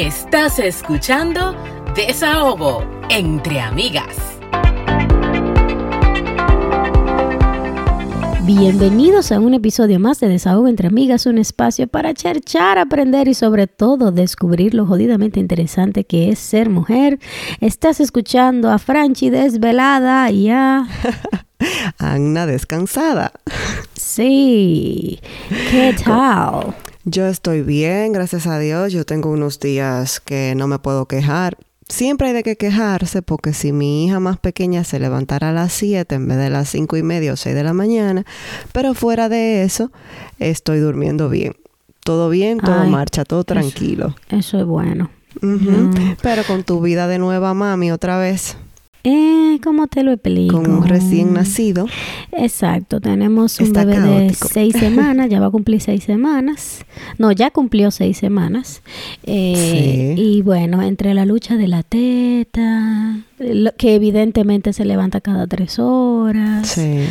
Estás escuchando Desahogo entre amigas. Bienvenidos a un episodio más de Desahogo entre Amigas, un espacio para cherchar, aprender y sobre todo descubrir lo jodidamente interesante que es ser mujer. Estás escuchando a Franchi desvelada y a... Anna descansada. Sí, ¿qué tal? Yo estoy bien, gracias a Dios. Yo tengo unos días que no me puedo quejar siempre hay de qué quejarse porque si mi hija más pequeña se levantara a las 7 en vez de las 5 y media o 6 de la mañana, pero fuera de eso, estoy durmiendo bien. Todo bien, todo marcha, todo tranquilo. Eso, es bueno. Pero con tu vida de nueva mami otra vez. Eh, ¿cómo te lo explico? Con un recién nacido. Exacto, tenemos un bebé de seis semanas, ya va a cumplir seis semanas. No, ya cumplió seis semanas. Eh, y bueno, entre la lucha de la teta, que evidentemente se levanta cada tres horas. Sí.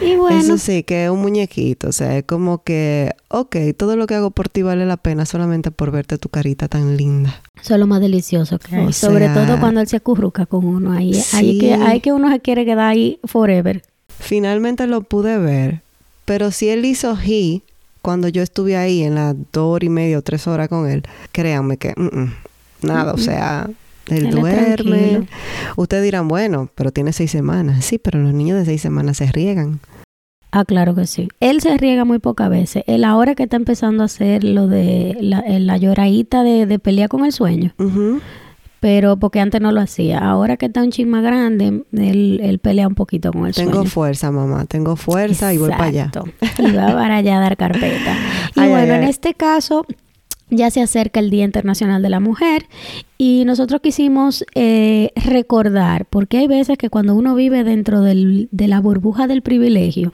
Y bueno. Eso sí, que es un muñequito. O sea, es como que, ok, todo lo que hago por ti vale la pena solamente por verte tu carita tan linda. Eso es lo más delicioso que hay. Sobre todo cuando él se acurruca con uno ahí. Hay, que, hay que uno se quiere quedar ahí forever. Finalmente lo pude ver. Pero si él hizo he cuando yo estuve ahí en las dos horas y media o tres horas con él, créanme que mm, mm, nada, o sea, él, duerme. Ustedes dirán, bueno, pero tiene seis semanas. Sí, pero los niños de seis semanas se riegan. Ah, claro que sí. Él se riega muy pocas veces. Él ahora que está empezando a hacer lo de la, la lloradita de, de pelear con el sueño. Pero porque antes no lo hacía. Ahora que está un chisme más grande, él, pelea un poquito con el sueño. Tengo fuerza, mamá. Tengo fuerza y voy para allá. Y va para allá a dar carpeta. Y bueno, en este caso ya se acerca el Día Internacional de la Mujer y nosotros quisimos eh, recordar, porque hay veces que cuando uno vive dentro del, de la burbuja del privilegio,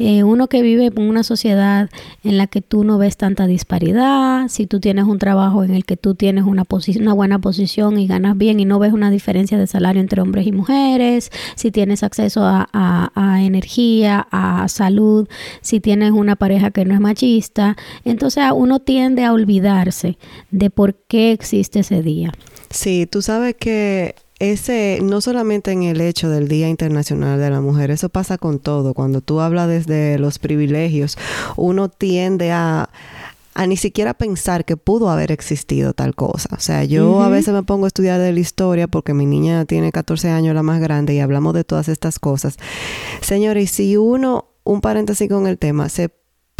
eh, uno que vive en una sociedad en la que tú no ves tanta disparidad, si tú tienes un trabajo en el que tú tienes una, una buena posición y ganas bien y no ves una diferencia de salario entre hombres y mujeres, si tienes acceso a, a energía, a salud, si tienes una pareja que no es machista, entonces uno tiende a olvidarse de por qué existe ese día. Sí, tú sabes que ese, no solamente en el hecho del Día Internacional de la Mujer, eso pasa con todo. Cuando tú hablas desde los privilegios, uno tiende a, a ni siquiera pensar que pudo haber existido tal cosa. O sea, yo a veces me pongo a estudiar de la historia porque mi niña tiene 14 años, la más grande, y hablamos de todas estas cosas. Señores, si uno, un paréntesis con el tema, se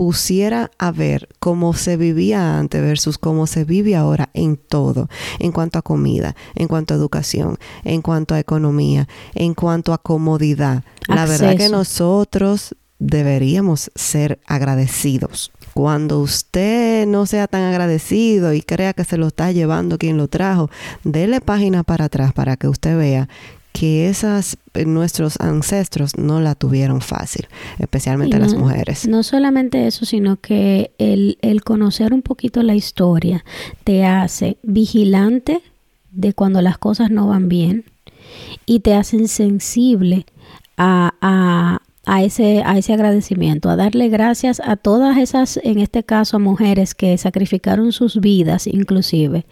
pusiera a ver cómo se vivía antes versus cómo se vive ahora en todo, en cuanto a comida, en cuanto a educación, en cuanto a economía, en cuanto a comodidad. La verdad que nosotros deberíamos ser agradecidos. Cuando usted no sea tan agradecido y crea que se lo está llevando quien lo trajo, dele página para atrás para que usted vea que esas eh, nuestros ancestros no la tuvieron fácil, especialmente las mujeres. No solamente eso, sino que el, el, conocer un poquito la historia te hace vigilante de cuando las cosas no van bien y te hacen sensible a, a, a ese, a ese agradecimiento, a darle gracias a todas esas, en este caso, mujeres que sacrificaron sus vidas inclusive,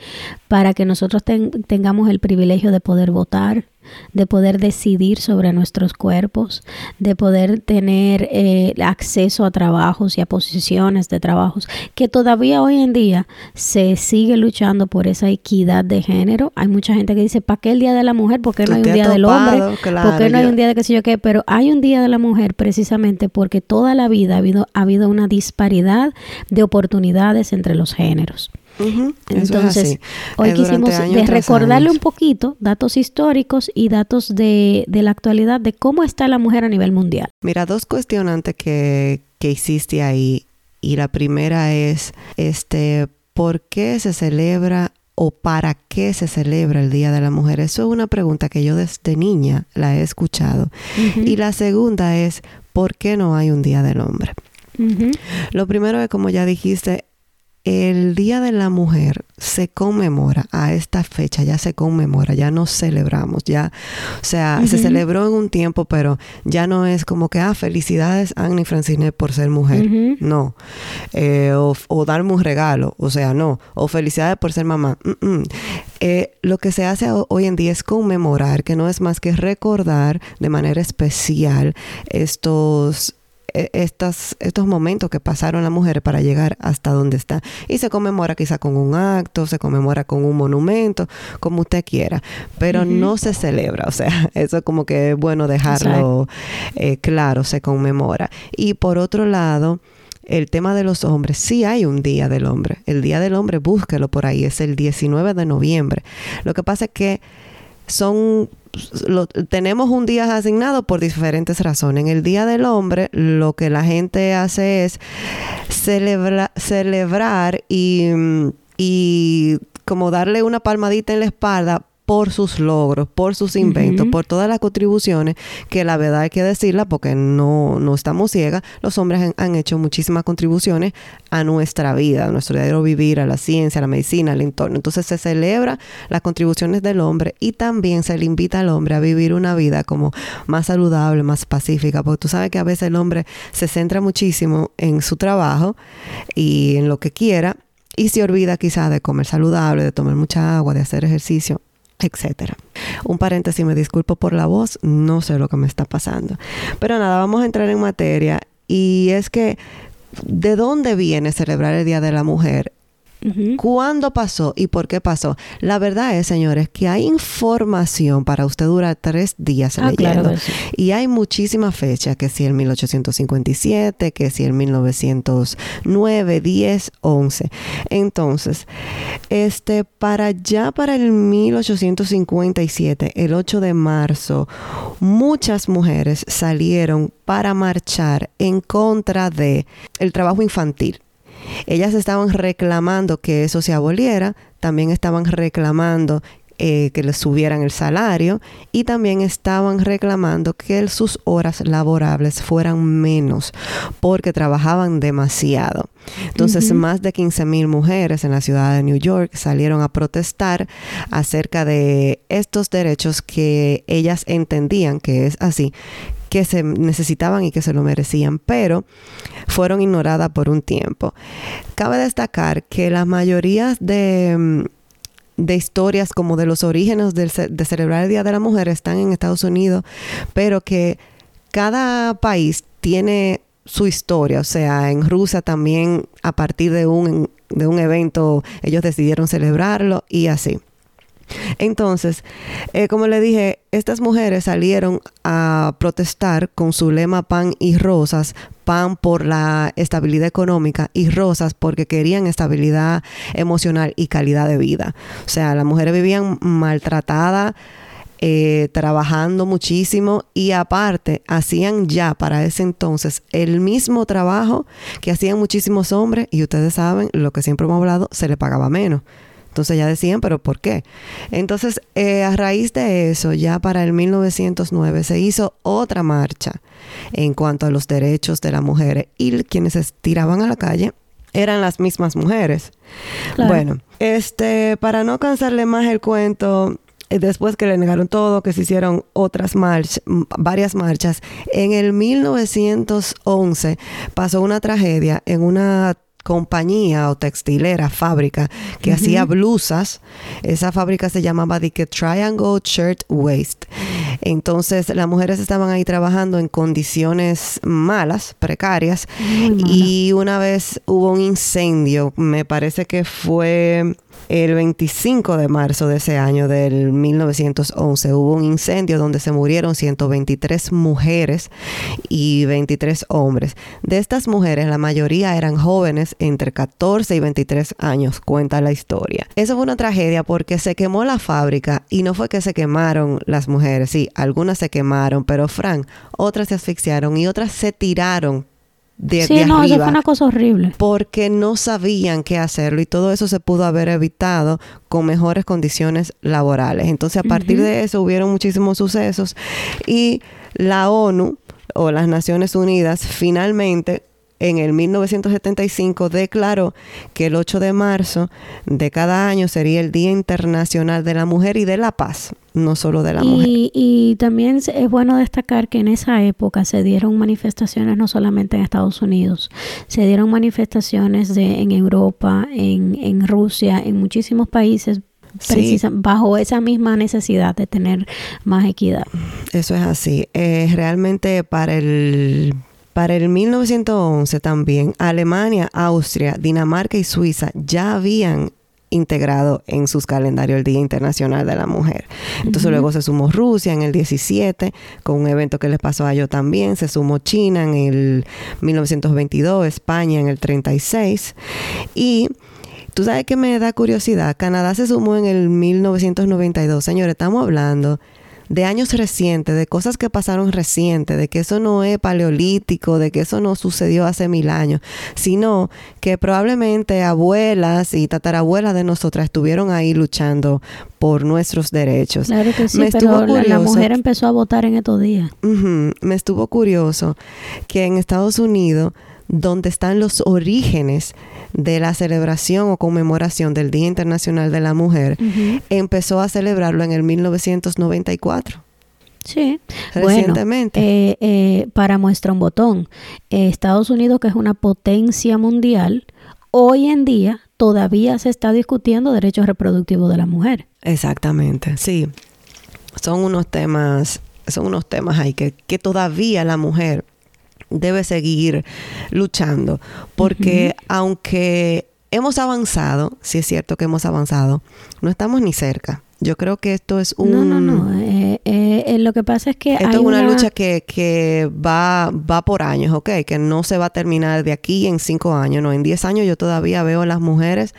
para que nosotros tengamos el privilegio de poder votar, de poder decidir sobre nuestros cuerpos, de poder tener eh, acceso a trabajos y a posiciones de trabajos, que todavía hoy en día se sigue luchando por esa equidad de género. Hay mucha gente que dice, ¿para qué el Día de la Mujer? ¿Por qué no hay un Día del Hombre? ¿Por qué no hay un Día de qué sé yo qué? Pero hay un Día de la Mujer precisamente porque toda la vida ha habido, ha habido una disparidad de oportunidades entre los géneros. Entonces, hoy quisimos recordarle un poquito datos históricos y datos de, la actualidad de cómo está la mujer a nivel mundial. Mira, dos cuestionantes que, que hiciste ahí. Y la primera es, este, ¿por qué se celebra o para qué se celebra el Día de la Mujer? Eso es una pregunta que yo desde niña la he escuchado. Y la segunda es, ¿por qué no hay un Día del Hombre? Lo primero es, como ya dijiste, el Día de la Mujer se conmemora a esta fecha, ya se conmemora, ya no celebramos, ya, o sea, se celebró en un tiempo, pero ya no es como que, ah, felicidades Annie Francine por ser mujer, no, eh, o, darme un regalo, o sea, no, o felicidades por ser mamá. Eh, lo que se hace hoy en día es conmemorar, que no es más que recordar de manera especial estos estas, estos momentos que pasaron las mujeres para llegar hasta donde está. Y se conmemora quizá con un acto, se conmemora con un monumento, como usted quiera, pero no se celebra. O sea, eso es como que es bueno dejarlo eh, claro, se conmemora. Y por otro lado, el tema de los hombres, sí hay un día del hombre. El día del hombre, búsquelo por ahí, es el 19 de noviembre. Lo que pasa es que son tenemos un día asignado por diferentes razones. En el Día del Hombre, lo que la gente hace es celebrar y, y como darle una palmadita en la espalda por sus logros, por sus inventos, por todas las contribuciones, que la verdad hay que decirla porque no, no estamos ciegas, los hombres han, hecho muchísimas contribuciones a nuestra vida, a nuestro diario vivir, a la ciencia, a la medicina, al entorno. Entonces se celebra las contribuciones del hombre y también se le invita al hombre a vivir una vida como más saludable, más pacífica, porque tú sabes que a veces el hombre se centra muchísimo en su trabajo y en lo que quiera y se olvida quizás de comer saludable, de tomar mucha agua, de hacer ejercicio etcétera. Un paréntesis, me disculpo por la voz, no sé lo que me está pasando. Pero nada, vamos a entrar en materia y es que ¿de dónde viene celebrar el Día de la Mujer? ¿Cuándo pasó y por qué pasó? La verdad es, señores, que hay información para usted durar tres días ah, leyendo. Y hay muchísimas fechas, que si el 1857, que si el 1909, 10, 11. Entonces, este, para ya para el 1857, el 8 de marzo, muchas mujeres salieron para marchar en contra de el trabajo infantil ellas estaban reclamando que eso se aboliera, también estaban reclamando eh, que les subieran el salario y también estaban reclamando que sus horas laborables fueran menos porque trabajaban demasiado. Entonces, más de 15 mil mujeres en la ciudad de New York salieron a protestar acerca de estos derechos que ellas entendían que es así, que se necesitaban y que se lo merecían, pero fueron ignoradas por un tiempo. Cabe destacar que la mayoría de, mm, de historias como de los orígenes de, de celebrar el Día de la Mujer están en Estados Unidos, pero que cada país tiene su historia. O sea, en Rusia también a partir de un, de un evento ellos decidieron celebrarlo y así. Entonces, eh, como le dije, estas mujeres salieron a protestar con su lema pan y rosas, pan por la estabilidad económica y rosas porque querían estabilidad emocional y calidad de vida. O sea, las mujeres vivían maltratadas. Eh, trabajando muchísimo y aparte hacían ya para ese entonces el mismo trabajo que hacían muchísimos hombres y ustedes saben lo que siempre hemos hablado, se le pagaba menos. Entonces ya decían, pero ¿por qué? Entonces, eh, a raíz de eso, ya para el 1909 se hizo otra marcha en cuanto a los derechos de las mujeres y quienes se tiraban a la calle eran las mismas mujeres. Bueno, este, para no cansarle más el cuento, eh, después que le negaron todo, que se hicieron otras marchas, varias marchas, en el 1911 pasó una tragedia en una compañía o textilera, fábrica, que hacía blusas. Esa fábrica se llamaba The Triangle Shirt Waste. Entonces las mujeres estaban ahí trabajando en condiciones malas, precarias, y una vez hubo un incendio, me parece que fue el 25 de marzo de ese año del 1911 hubo un incendio donde se murieron 123 mujeres y 23 hombres. De estas mujeres, la mayoría eran jóvenes entre 14 y 23 años, cuenta la historia. Eso fue una tragedia porque se quemó la fábrica y no fue que se quemaron las mujeres, sí, algunas se quemaron, pero Frank, otras se asfixiaron y otras se tiraron de, sí, no, eso fue una cosa horrible. Porque no sabían qué hacerlo y todo eso se pudo haber evitado con mejores condiciones laborales. Entonces, a partir de eso hubieron muchísimos sucesos y la ONU o las Naciones Unidas finalmente en el 1975 declaró que el 8 de marzo de cada año sería el Día Internacional de la Mujer y de la Paz, no solo de la mujer. Y también es bueno destacar que en esa época se dieron manifestaciones no solamente en Estados Unidos, se dieron manifestaciones de, en Europa, en, en Rusia, en muchísimos países bajo esa misma necesidad de tener más equidad. Eso es así. Eh, realmente para el para el 1911 también, Alemania, Austria, Dinamarca y Suiza ya habían integrado en sus calendarios el Día Internacional de la Mujer. Entonces luego se sumó Rusia en el 17 con un evento que les pasó a ellos también, se sumó China en el 1922, España en el 36 y tú sabes que me da curiosidad, Canadá se sumó en el 1992, señores, estamos hablando de años recientes, de cosas que pasaron recientes, de que eso no es paleolítico, de que eso no sucedió hace mil años, sino que probablemente abuelas y tatarabuelas de nosotras estuvieron ahí luchando por nuestros derechos. Claro que sí, pero la, mujer empezó a votar en estos días. me estuvo curioso que en Estados Unidos donde están los orígenes de la celebración o conmemoración del Día Internacional de la Mujer, empezó a celebrarlo en el 1994. Sí, recientemente. Eh, eh, para muestra un botón, eh, Estados Unidos, que es una potencia mundial, hoy en día todavía se está discutiendo derechos reproductivos de la mujer. Exactamente, sí. Son unos temas, son unos temas ahí que, que todavía la mujer debe seguir luchando, porque aunque hemos avanzado, si es cierto que hemos avanzado, no estamos ni cerca. Yo creo que esto es un... No, no, no. Eh, eh, eh, lo que pasa es que... Esto es una, lucha que, que va, va por años, ¿ok? Que no se va a terminar de aquí en cinco años, no. En diez años yo todavía veo a las mujeres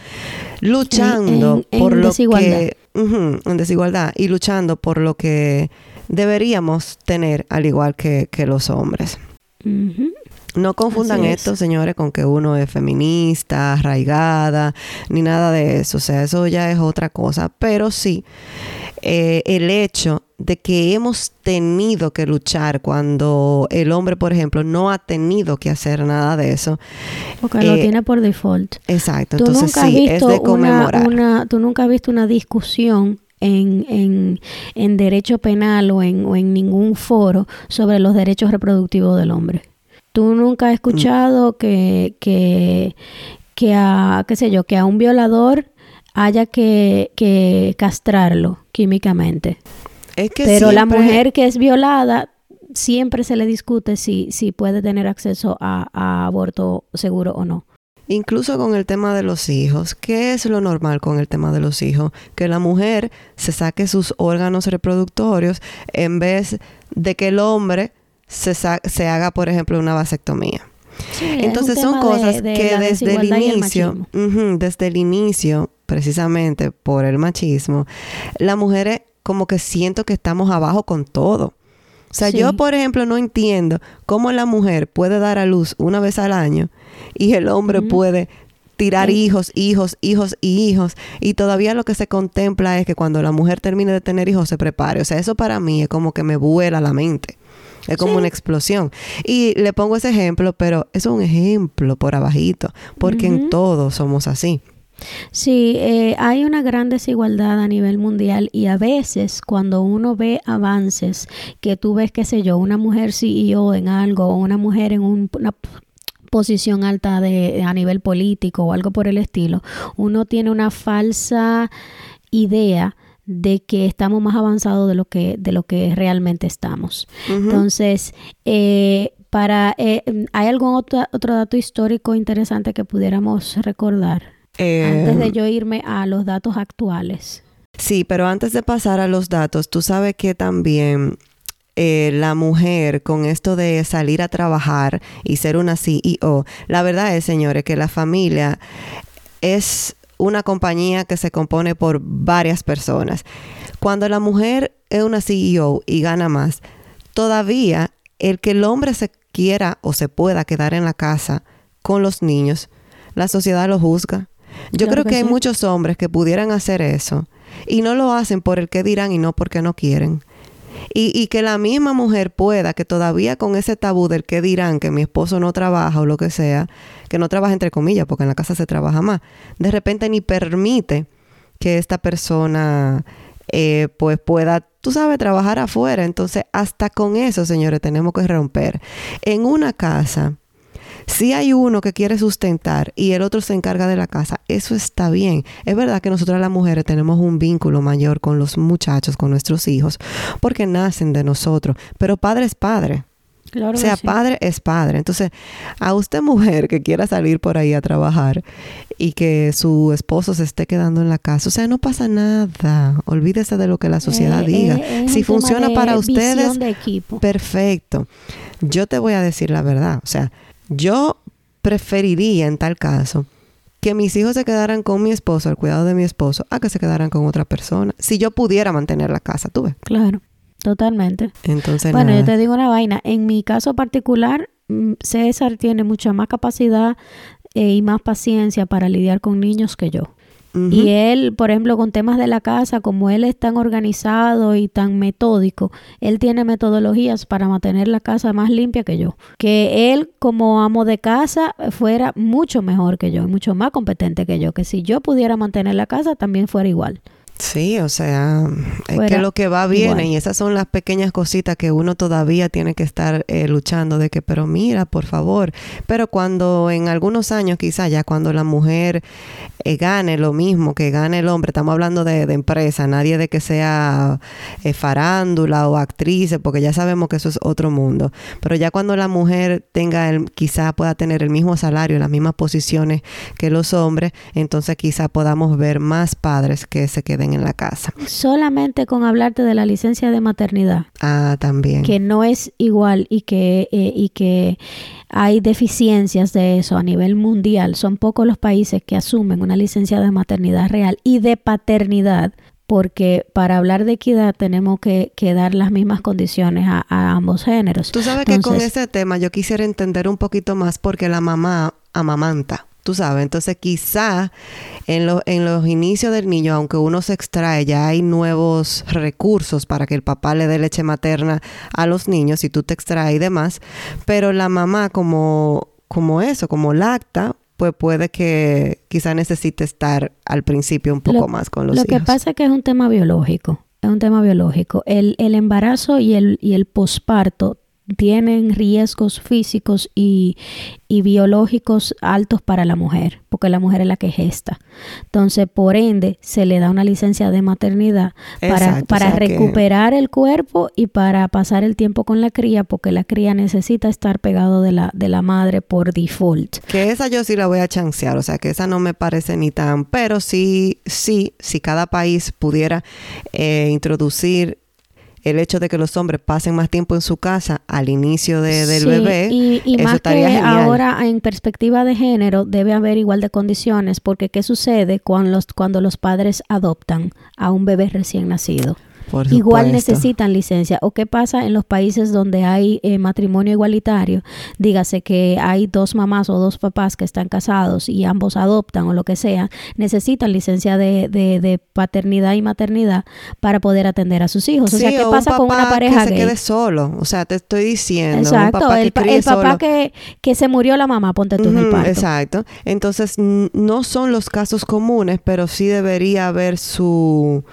luchando por lo que... en desigualdad. Y luchando por lo que deberíamos tener al igual que, que los hombres. No confundan esto, señores, con que uno es feminista, arraigada, ni nada de eso. O sea, eso ya es otra cosa. Pero sí, eh, el hecho de que hemos tenido que luchar cuando el hombre, por ejemplo, no ha tenido que hacer nada de eso. Porque lo eh, tiene por default. Exacto. Entonces sí, es de conmemorar. tú nunca has visto una discusión en, en, en derecho penal o en, o en ningún foro sobre los derechos reproductivos del hombre. Tú nunca has escuchado que, que, que a, qué sé yo, que a un violador haya que, que castrarlo químicamente. Es que Pero la mujer que es violada siempre se le discute si, si puede tener acceso a, a aborto seguro o no. Incluso con el tema de los hijos. ¿Qué es lo normal con el tema de los hijos? Que la mujer se saque sus órganos reproductorios en vez de que el hombre se, se haga, por ejemplo, una vasectomía. Entonces son cosas que desde el inicio, desde el inicio, precisamente por el machismo, las mujeres como que siento que estamos abajo con todo. O sea, yo, por ejemplo, no entiendo cómo la mujer puede dar a luz una vez al año y el hombre puede tirar hijos, hijos, hijos y hijos. Y todavía lo que se contempla es que cuando la mujer termine de tener hijos se prepare. O sea, eso para mí es como que me vuela la mente. Es como una explosión. Y le pongo ese ejemplo, pero es un ejemplo por abajito, porque en todos somos así. Sí, eh, hay una gran desigualdad a nivel mundial y a veces cuando uno ve avances, que tú ves, qué sé yo, una mujer CEO en algo o una mujer en una posición alta de, a nivel político o algo por el estilo, uno tiene una falsa idea de que estamos más avanzados de lo que, de lo que realmente estamos. Entonces, eh, para, eh, ¿hay algún otro, otro dato histórico interesante que pudiéramos recordar? Antes de em, yo irme a los datos actuales. Sí, pero antes de pasar a los datos, tú sabes que también eh, la mujer con esto de salir a trabajar y ser una CEO, la verdad es, señores, que la familia es una compañía que se compone por varias personas. Cuando la mujer es una CEO y gana más, todavía el que el hombre se quiera o se pueda quedar en la casa con los niños, la sociedad lo juzga. Yo creo que, hay muchos hombres que pudieran hacer eso y no lo hacen por el que dirán y no porque no quieren. Y, y, que la misma mujer pueda, que todavía con ese tabú del que dirán que mi esposo no trabaja o lo que sea, que no trabaja entre comillas, porque en la casa se trabaja más, de repente ni permite que esta persona eh, pues pueda, tú sabes, trabajar afuera. Entonces, hasta con eso, señores, tenemos que romper. En una casa, si hay uno que quiere sustentar y el otro se encarga de la casa, eso está bien. Es verdad que nosotras las mujeres tenemos un vínculo mayor con los muchachos, con nuestros hijos, porque nacen de nosotros, pero padre es padre. o sea, padre es padre. Entonces, a usted mujer que quiera salir por ahí a trabajar y que su esposo se esté quedando en la casa, o sea, no pasa nada. Olvídese de lo que la sociedad Eh, diga. eh, es si funciona para ustedes, de perfecto. Yo te voy a decir la verdad. O sea, yo preferiría en tal caso que mis hijos se quedaran con mi esposo, al cuidado de mi esposo, a que se quedaran con otra persona. Si yo pudiera mantener la casa, tú ves. Claro, totalmente. Entonces, Bueno, nada. yo te digo una vaina. En mi caso particular, mm, César tiene mucha más capacidad eh, y más paciencia para lidiar con niños que yo. Y él, por ejemplo, con temas de la casa, como él es tan organizado y tan metódico, él tiene metodologías para mantener la casa más limpia que yo. Que él, como amo de casa, fuera mucho mejor que yo, mucho más competente que yo. Que si yo pudiera mantener la casa, también fuera igual. Sí, o sea, es Fuera que lo que va viene igual. y esas son las pequeñas cositas que uno todavía tiene que estar eh, luchando de que, pero mira, por favor, pero cuando en algunos años quizás ya cuando la mujer eh, gane lo mismo que gane el hombre, estamos hablando de, de empresa, nadie de que sea eh, farándula o actriz, porque ya sabemos que eso es otro mundo, pero ya cuando la mujer tenga el, quizá pueda tener el mismo salario, las mismas posiciones que los hombres, entonces quizá podamos ver más padres que se queden en la casa. Solamente con hablarte de la licencia de maternidad, Ah, también. que no es igual y que, eh, y que hay deficiencias de eso a nivel mundial. Son pocos los países que asumen una licencia de maternidad real y de paternidad, porque para hablar de equidad tenemos que, que dar las mismas condiciones a, a ambos géneros. Tú sabes que con ese tema yo quisiera entender un poquito más porque la mamá amamanta. Tú sabes, entonces quizá en, lo- en los inicios del niño, aunque uno se extrae, ya hay nuevos recursos para que el papá le dé leche materna a los niños y tú te extraes y demás, pero la mamá como, como eso, como lacta, pues puede que quizá necesite estar al principio un poco Lo- más con los Lo hijos. que pasa es que es un tema biológico. Es un tema biológico. El, el embarazo y el, y el posparto tienen riesgos físicos y, y biológicos altos para la mujer, porque la mujer es la que gesta. Entonces, por ende, se le da una licencia de maternidad para, Exacto, para o sea que- recuperar el cuerpo y para pasar el tiempo con la cría, porque la cría necesita estar pegado de la, de la madre por default. Que esa yo sí la voy a chancear, o sea, que esa no me parece ni tan, pero sí, sí, si cada país pudiera eh, introducir el hecho de que los hombres pasen más tiempo en su casa al inicio de- del Sí, bebé, Y, y eso más que estaría genial. ahora en perspectiva de género debe haber igual de condiciones porque ¿qué sucede cuando los, cuando los padres adoptan a un bebé recién nacido? Por Igual necesitan licencia. ¿O qué pasa en los países donde hay eh, matrimonio igualitario? Dígase que hay dos mamás o dos papás que están casados y ambos adoptan o lo que sea, necesitan licencia de, de- de paternidad y maternidad para poder atender a sus hijos. O sea, ¿qué un pasa con una pareja que se quede solo, o sea, te estoy diciendo, Exacto, un papá que el, pa- críe el papá que, que se murió la mamá, ponte tú en el parto. Exacto. Entonces, no son los casos comunes, pero sí debería haber su,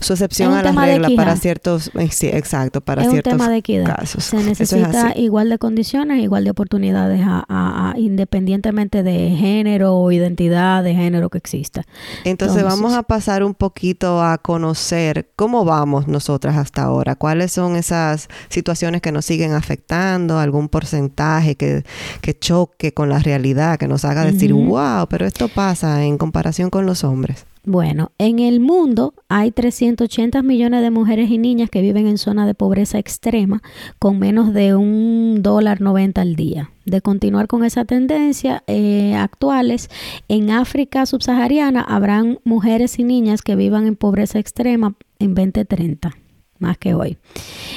su excepción a la regla para ciertos, eh, sí, exacto, para es un ciertos tema de equidad. casos. Se es necesita igual de condiciones, igual de oportunidades, a- a- a- independientemente de género o identidad de género que exista. Entonces, Entonces- vamos a pasar un poquito a conocer cómo vamos nosotras hasta ahora, cuáles son esas situaciones que nos siguen afectando, algún porcentaje que, que choque con la realidad, que nos haga decir, Ujú. wow, pero esto pasa en comparación con los hombres. Bueno, en el mundo hay 380 millones de mujeres y niñas que viven en zona de pobreza extrema con menos de un dólar 90 al día. De continuar con esa tendencia eh, actuales, en África subsahariana habrán mujeres y niñas que vivan en pobreza extrema en 2030. Más que hoy.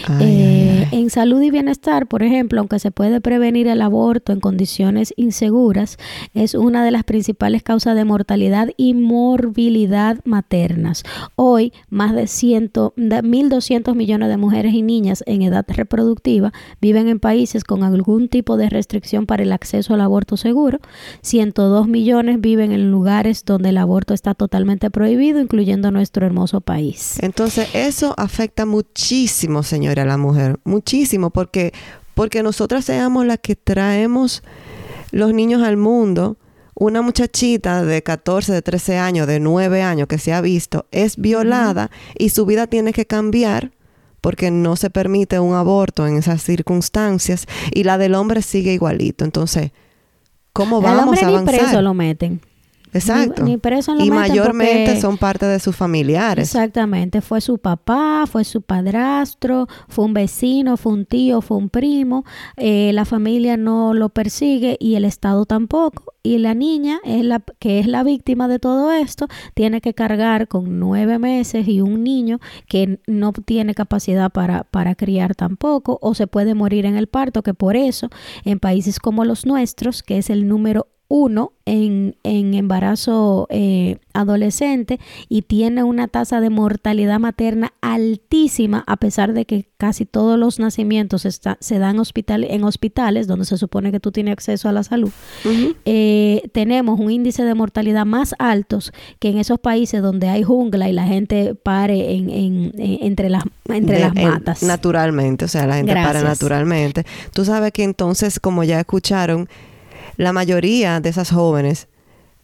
Ay, Eh, ay, ay. En salud y bienestar, por ejemplo, aunque se puede prevenir el aborto en condiciones inseguras, es una de las principales causas de mortalidad y morbilidad maternas. Hoy, más de, 100, de 1.200 millones de mujeres y niñas en edad reproductiva viven en países con algún tipo de restricción para el acceso al aborto seguro. 102 millones viven en lugares donde el aborto está totalmente prohibido, incluyendo nuestro hermoso país. Entonces, eso afecta muchísimo, señora, a la mujer. Muchísimo, porque, porque nosotras seamos las que traemos los niños al mundo. Una muchachita de 14, de 13 años, de 9 años que se ha visto, es violada y su vida tiene que cambiar porque no se permite un aborto en esas circunstancias y la del hombre sigue igualito. Entonces, ¿cómo Al vamos hombre a ni avanzar? preso lo meten. Exacto. Ni, ni preso lo y mayormente porque- son parte de sus familiares. Exactamente, fue su papá, fue su padrastro, fue un vecino, fue un tío, fue un primo, eh, la familia no lo persigue y el Estado tampoco. Y la niña, es la, que es la víctima de todo esto, tiene que cargar con nueve meses y un niño que no tiene capacidad para, para criar tampoco o se puede morir en el parto, que por eso en países como los nuestros, que es el número uno en, en embarazo eh, adolescente y tiene una tasa de mortalidad materna altísima a pesar de que casi todos los nacimientos está- se dan hospital, en hospitales donde se supone que tú tienes acceso a la salud. Eh, tenemos un índice de mortalidad más altos que en esos países donde hay jungla y la gente pare en, en- en- entre las, entre de- las matas. naturalmente, o sea, la gente para naturalmente. Tú sabes que entonces, como ya escucharon, la mayoría de esas jóvenes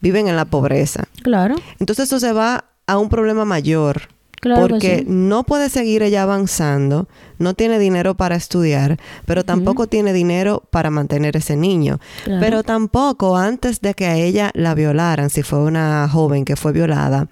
viven en la pobreza. Claro, Entonces eso se va a un problema mayor. claro que porque sí. no puede seguir ella avanzando, no tiene dinero para estudiar, pero tampoco tiene dinero para mantener ese niño. Claro. Pero tampoco antes de que a ella la violaran, si fue una joven que fue violada,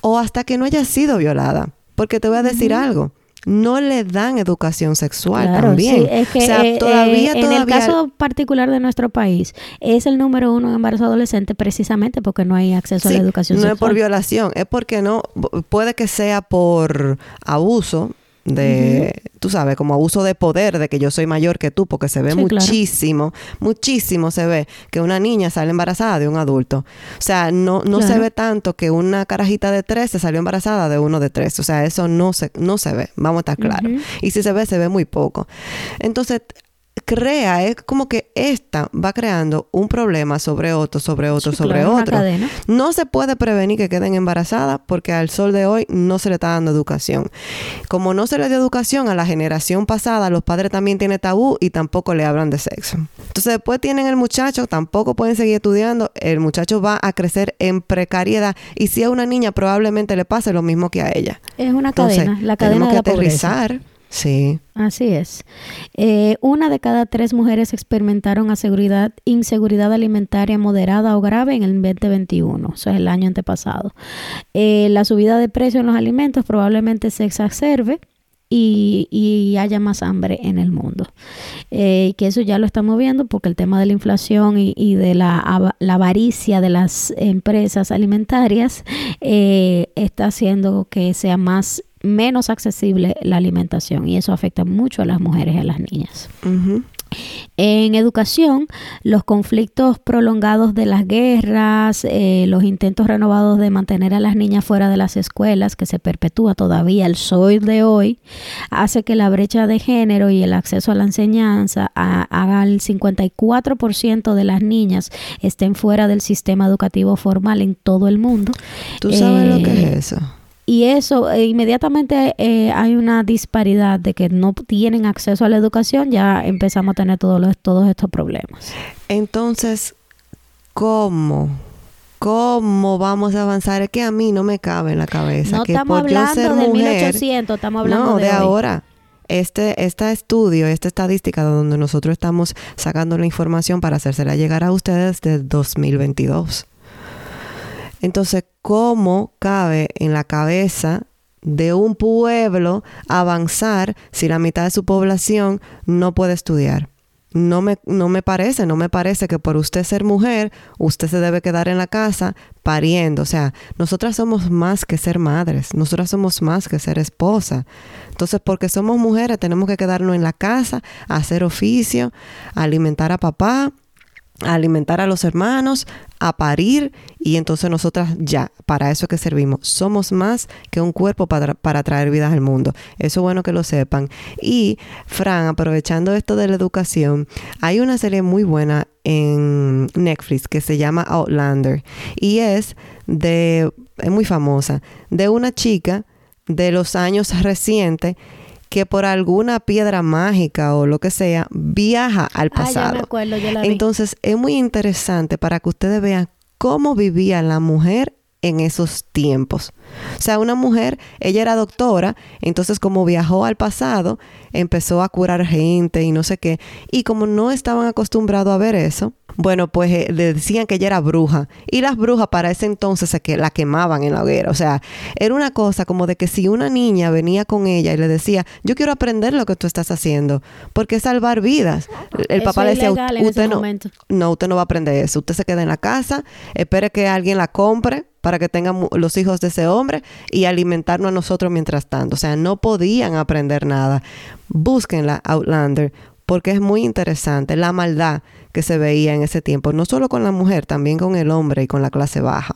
o hasta que no haya sido violada. Porque te voy a decir algo, no le dan educación sexual Claro, también. sí, es que o sea, eh, todavía, eh, en el caso particular de nuestro país es el número uno en embarazo adolescente precisamente porque no hay acceso Sí, a la educación no es sexual. por violación, es porque no, puede que sea por abuso de, tú sabes, como abuso de poder, de que yo soy mayor que tú, porque se ve Sí, claro. muchísimo, muchísimo se ve que una niña sale embarazada de un adulto. O sea, no, no se ve tanto que una carajita de 13 salió embarazada de uno de tres. O sea, eso no se, no se ve, vamos a estar claros. Y si se ve, se ve muy poco. Entonces, crea, es como que esta va creando un problema sobre otro, sobre otro, Sí, sobre claro, otro. cadena. No se puede prevenir que queden embarazadas porque al sol de hoy no se le está dando educación. Como no se le dio educación a la generación pasada, los padres también tienen tabú y tampoco le hablan de sexo. Entonces después tienen el muchacho, tampoco pueden seguir estudiando, el muchacho va a crecer en precariedad y si es una niña probablemente le pase lo mismo que a ella. Es una Entonces, cadena, la cadena tenemos de que la pobreza. Sí. Así es. Eh, una de cada tres mujeres experimentaron inseguridad alimentaria moderada o grave en el 2021, eso es el año antepasado. Eh, la subida de precio en los alimentos probablemente se exacerbe y, y haya más hambre en el mundo. Eh, que eso ya lo estamos viendo porque el tema de la inflación y, de la, la avaricia de las empresas alimentarias está haciendo que sea más menos accesible la alimentación y eso afecta mucho a las mujeres y a las niñas. En educación, los conflictos prolongados de las guerras, eh, los intentos renovados de mantener a las niñas fuera de las escuelas, que se perpetúa todavía el sol de hoy, hace que la brecha de género y el acceso a la enseñanza haga el 54% de las niñas estén fuera del sistema educativo formal en todo el mundo. ¿Tú sabes lo que Eh, es eso? Y eso, eh, inmediatamente eh, hay una disparidad de que no tienen acceso a la educación, ya empezamos a tener todos, los, todos estos problemas. Entonces, ¿cómo? ¿Cómo vamos a avanzar? Es que a mí no me cabe en la cabeza No que estamos por yo hablando ser mujer, 1800, estamos hablando no, de, de, hoy. ahora. Este, este estudio, esta estadística donde nosotros estamos sacando la información para hacérsela llegar a ustedes del 2022. Entonces, ¿cómo cabe en la cabeza de un pueblo avanzar si la mitad de su población no puede estudiar? no me, no me parece, no me parece que por usted ser mujer, usted se debe quedar en la casa pariendo. O sea, nosotras somos más que ser madres, nosotras somos más que ser esposa. Entonces, porque somos mujeres, tenemos que quedarnos en la casa, hacer oficio, alimentar a papá, alimentar a los hermanos, a parir y entonces nosotras ya, para eso es que servimos. Somos más que un cuerpo para, para traer vidas al mundo. Eso es bueno que lo sepan. Y, Fran, aprovechando esto de la educación, hay una serie muy buena en Netflix que se llama Outlander y es de, es muy famosa, de una chica de los años recientes que por alguna piedra mágica o lo que sea viaja al pasado. Ah, ya me acuerdo, yo la vi. Entonces es muy interesante para que ustedes vean cómo vivía la mujer en esos tiempos. O sea, una mujer, ella era doctora, entonces como viajó al pasado, empezó a curar gente y no sé qué, y como no estaban acostumbrados a ver eso, bueno, pues eh, le decían que ella era bruja. Y las brujas para ese entonces se que la quemaban en la hoguera. O sea, era una cosa como de que si una niña venía con ella y le decía, yo quiero aprender lo que tú estás haciendo, porque es salvar vidas. El papá le decía, usted no, no, usted no va a aprender eso. Usted se queda en la casa, espere que alguien la compre para que tengan los hijos de ese hombre y alimentarnos a nosotros mientras tanto. O sea, no podían aprender nada. Búsquenla, Outlander, porque es muy interesante la maldad que se veía en ese tiempo, no solo con la mujer, también con el hombre y con la clase baja.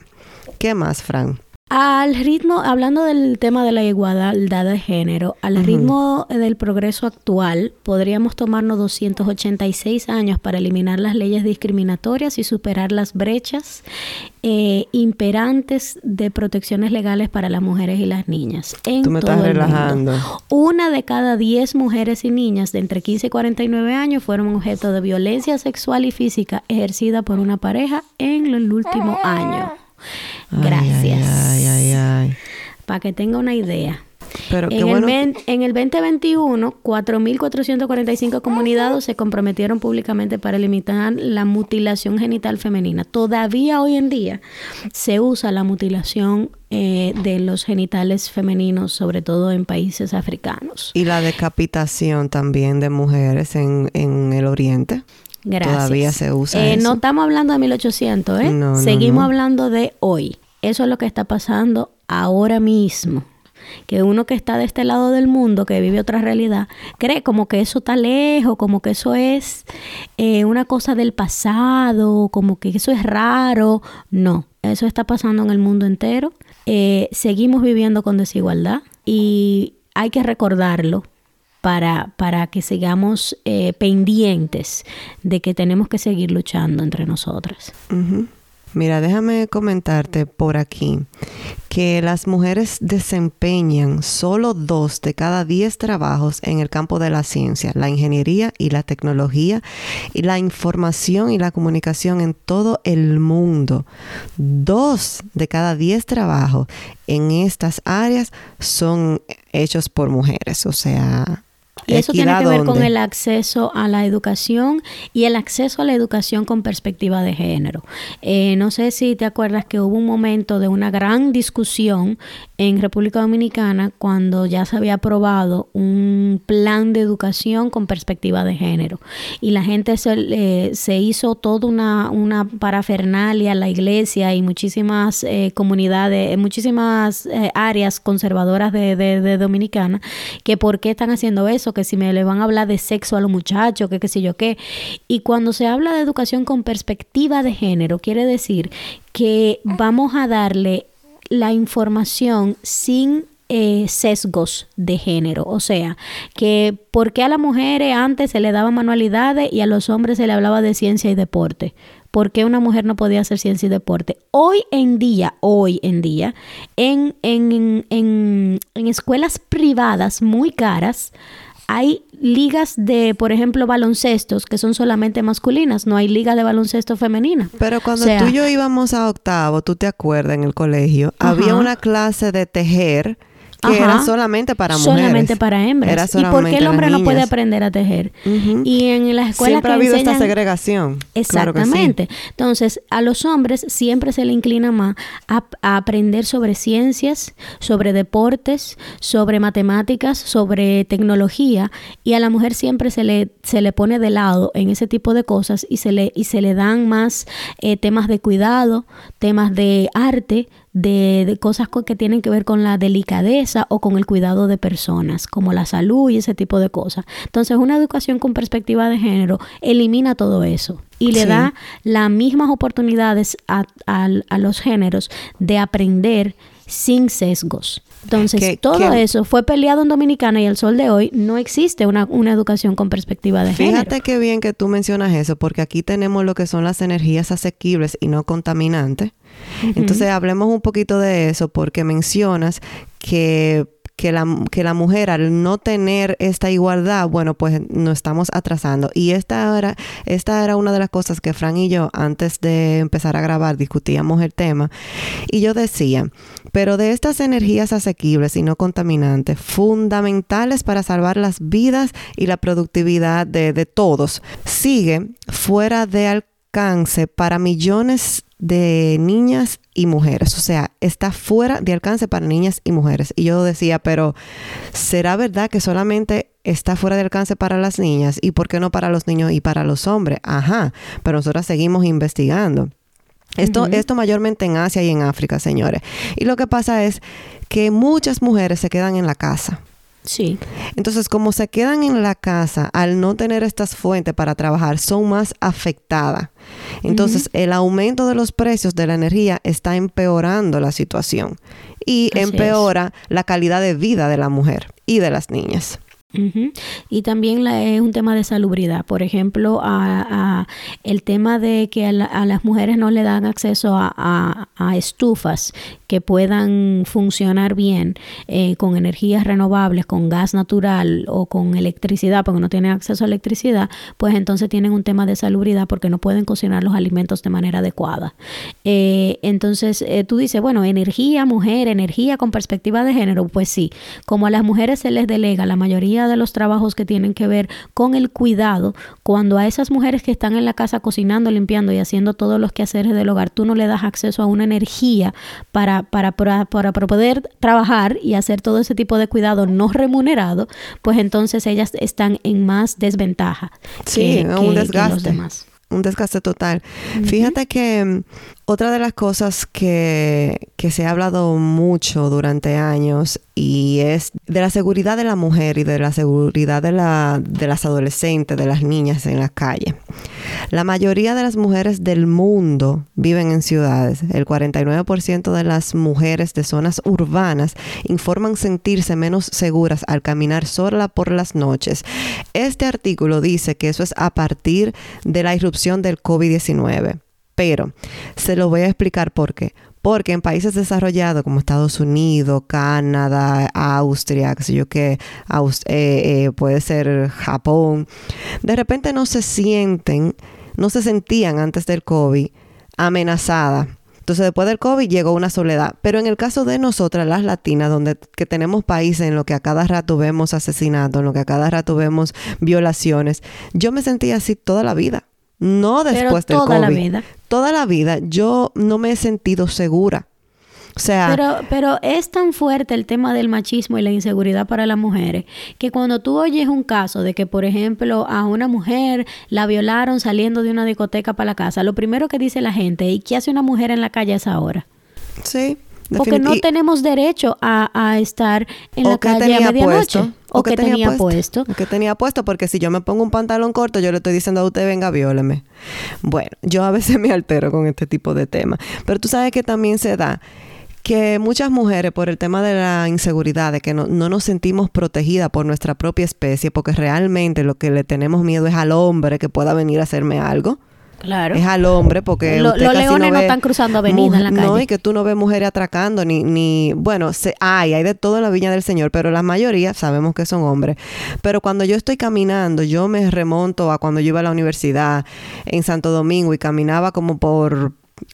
¿Qué más, Fran? Al ritmo, hablando del tema de la igualdad de género, al ritmo del progreso actual, podríamos tomarnos 286 años para eliminar las leyes discriminatorias y superar las brechas eh, imperantes de protecciones legales para las mujeres y las niñas. En Tú me estás relajando. Una de cada 10 mujeres y niñas de entre 15 y 49 años fueron objeto de violencia sexual y física ejercida por una pareja en el último año. Gracias. Para que tenga una idea. Pero en, el en el 2021, 4.445 comunidades se comprometieron públicamente para limitar la mutilación genital femenina. Todavía hoy en día se usa la mutilación eh, de los genitales femeninos, sobre todo en países africanos. Y la decapitación también de mujeres en, en el oriente. Gracias. Todavía se usa. Eh, no estamos hablando de 1800, ¿eh? Seguimos hablando de hoy. Eso es lo que está pasando ahora mismo. Que uno que está de este lado del mundo, que vive otra realidad, cree como que eso está lejos, como que eso es eh, una cosa del pasado, como que eso es raro. No, eso está pasando en el mundo entero. Eh, seguimos viviendo con desigualdad y hay que recordarlo para, para que sigamos eh, pendientes de que tenemos que seguir luchando entre nosotras. Mira, déjame comentarte por aquí que las mujeres desempeñan solo dos de cada diez trabajos en el campo de la ciencia, la ingeniería y la tecnología y la información y la comunicación en todo el mundo. Dos de cada diez trabajos en estas áreas son hechos por mujeres, o sea, y eso tiene que ver con el acceso a la educación y el acceso a la educación con perspectiva de género. Eh, no sé si te acuerdas que hubo un momento de una gran discusión en República Dominicana cuando ya se había aprobado un plan de educación con perspectiva de género. Y la gente se, eh, se hizo toda una, una parafernalia, la iglesia y muchísimas eh, comunidades, muchísimas áreas conservadoras de, de Dominicana, que por qué están haciendo eso que si me le van a hablar de sexo a los muchachos, que qué sé yo qué. Y cuando se habla de educación con perspectiva de género, quiere decir que vamos a darle la información sin eh, sesgos de género. O sea, que por qué a las mujeres antes se le daban manualidades y a los hombres se le hablaba de ciencia y deporte. ¿Por qué una mujer no podía hacer ciencia y deporte? Hoy en día, hoy en día, en, en, en, en escuelas privadas muy caras, hay ligas de, por ejemplo, baloncestos que son solamente masculinas, no hay liga de baloncesto femenina. Pero cuando tú y yo íbamos a octavo, tú te acuerdas en el colegio, había una clase de tejer que era solamente para mujeres. Solamente para hembras. ¿Y por qué el hombre no puede aprender a tejer? Y en las escuelas Siempre ha habido esta segregación. Exactamente. Entonces, a los hombres siempre se le inclina más a, aprender sobre ciencias, sobre deportes, sobre matemáticas, sobre tecnología, y a la mujer siempre se le, se le pone de lado en ese tipo de cosas y se le, y se le dan más eh, temas de cuidado, temas de arte, de, cosas que tienen que ver con la delicadeza o con el cuidado de personas, como la salud y ese tipo de cosas. Entonces, una educación con perspectiva de género elimina todo eso y le da las mismas oportunidades a, los géneros de aprender sin sesgos. Entonces, todo eso fue peleado en Dominicana y el sol de hoy no existe una, una educación con perspectiva de género. Fíjate qué bien que tú mencionas eso, porque aquí tenemos lo que son las energías asequibles y no contaminantes. Entonces, hablemos un poquito de eso porque mencionas que que la, que la mujer al no tener esta igualdad, bueno, pues nos estamos atrasando. Y esta era, esta era una de las cosas que Fran y yo, antes de empezar a grabar, discutíamos el tema. Y yo decía, pero de estas energías asequibles y no contaminantes, fundamentales para salvar las vidas y la productividad de, de todos, sigue fuera de alcance para millones de niñas y mujeres, o sea, está fuera de alcance para niñas y mujeres. Y yo decía, pero ¿será verdad que solamente está fuera de alcance para las niñas y por qué no para los niños y para los hombres? Ajá, pero nosotros seguimos investigando. Esto, esto mayormente en Asia y en África, señores. Y lo que pasa es que muchas mujeres se quedan en la casa. Sí. Entonces, como se quedan en la casa, al no tener estas fuentes para trabajar, son más afectadas. Entonces, el aumento de los precios de la energía está empeorando la situación y empeora la calidad de vida de la mujer y de las niñas. Y también es un tema de salubridad. Por ejemplo, a, el tema de que a, las mujeres no le dan acceso a, estufas que puedan funcionar bien eh, con energías renovables, con gas natural o con electricidad, porque no tienen acceso a electricidad, pues entonces tienen un tema de salubridad porque no pueden cocinar los alimentos de manera adecuada. Eh, entonces eh, tú dices, bueno, energía, mujer, energía con perspectiva de género, pues sí, como a las mujeres se les delega la mayoría de los trabajos que tienen que ver con el cuidado, cuando a esas mujeres que están en la casa cocinando, limpiando y haciendo todos los quehaceres del hogar, tú no le das acceso a una energía para para, para, poder trabajar y hacer todo ese tipo de cuidado no remunerado, pues entonces ellas están en más desventaja. Sí, un desgaste. Un desgaste total. Fíjate que mm, otra de las cosas que, que, se ha hablado mucho durante años y es de la seguridad de la mujer y de la seguridad de, la, de las adolescentes, de las niñas en la calle. La mayoría de las mujeres del mundo viven en ciudades. El 49% de las mujeres de zonas urbanas informan sentirse menos seguras al caminar sola por las noches. Este artículo dice que eso es a partir de la irrupción del COVID-19. Pero se lo voy a explicar por qué. Porque en países desarrollados como Estados Unidos, Canadá, Austria, qué sé yo qué, eh, eh, puede ser Japón, de repente no se sienten, no se sentían antes del COVID amenazadas. Entonces, después del COVID llegó una soledad. Pero en el caso de nosotras, las latinas, donde que tenemos países en los que a cada rato vemos asesinatos, en los que a cada rato vemos violaciones, yo me sentía así toda la vida. No después Pero toda la vida. Toda la vida yo no me he sentido segura. O sea, pero, pero es tan fuerte el tema del machismo y la inseguridad para las mujeres que cuando tú oyes un caso de que, por ejemplo, a una mujer la violaron saliendo de una discoteca para la casa, lo primero que dice la gente, ¿y qué hace una mujer en la calle a esa hora? Sí. Porque no tenemos derecho a, estar en la calle a medianoche. O, que, tenía, puesto. O que tenía puesto, porque si yo me pongo un pantalón corto, yo le estoy diciendo a usted, venga, vióleme. Bueno, yo a veces me altero con este tipo de temas. Pero tú sabes que también se da que muchas mujeres, por el tema de la inseguridad, de que no, no, nos sentimos protegidas por nuestra propia especie, porque realmente lo que le tenemos miedo es al hombre que pueda venir a hacerme algo. Claro. Es al hombre porque los leones no, están cruzando avenidas en la calle. No, y que tú no ves mujeres atracando ni ni bueno, se, hay hay de todo en la viña del Señor, pero la mayoría sabemos que son hombres. Pero cuando yo estoy caminando, yo me remonto a cuando yo iba a la universidad en Santo Domingo y caminaba como por